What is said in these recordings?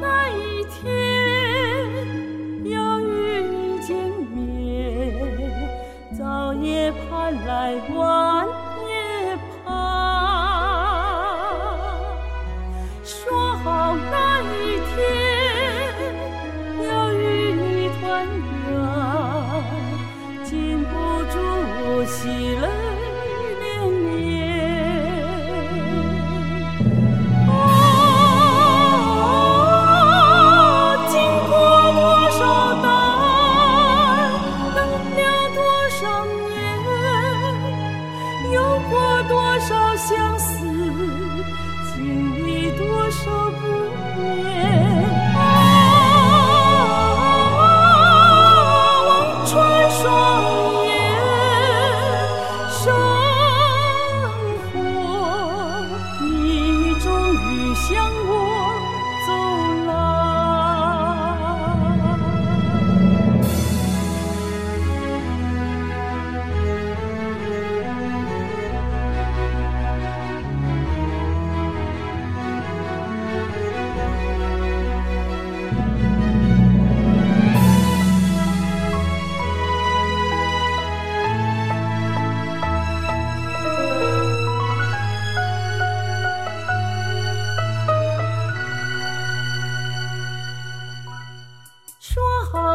那一天要与你见面早也盼来晚也盼说好那一天要与你团圆禁不住我心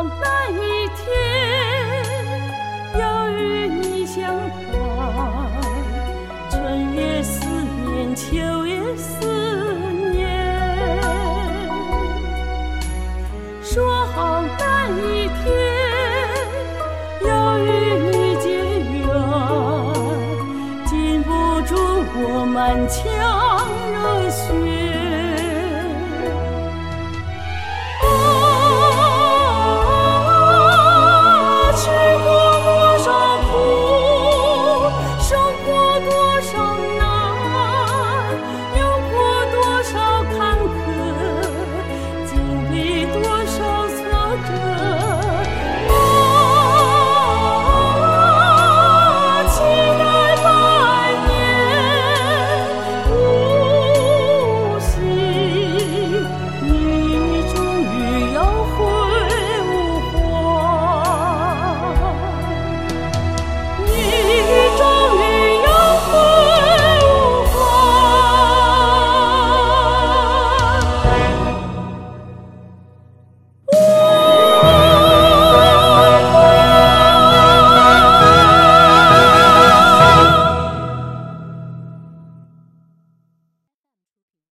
好，那一天要与你相伴，春也思念，秋也思念。说好那一天要与你结缘，禁不住我满腔。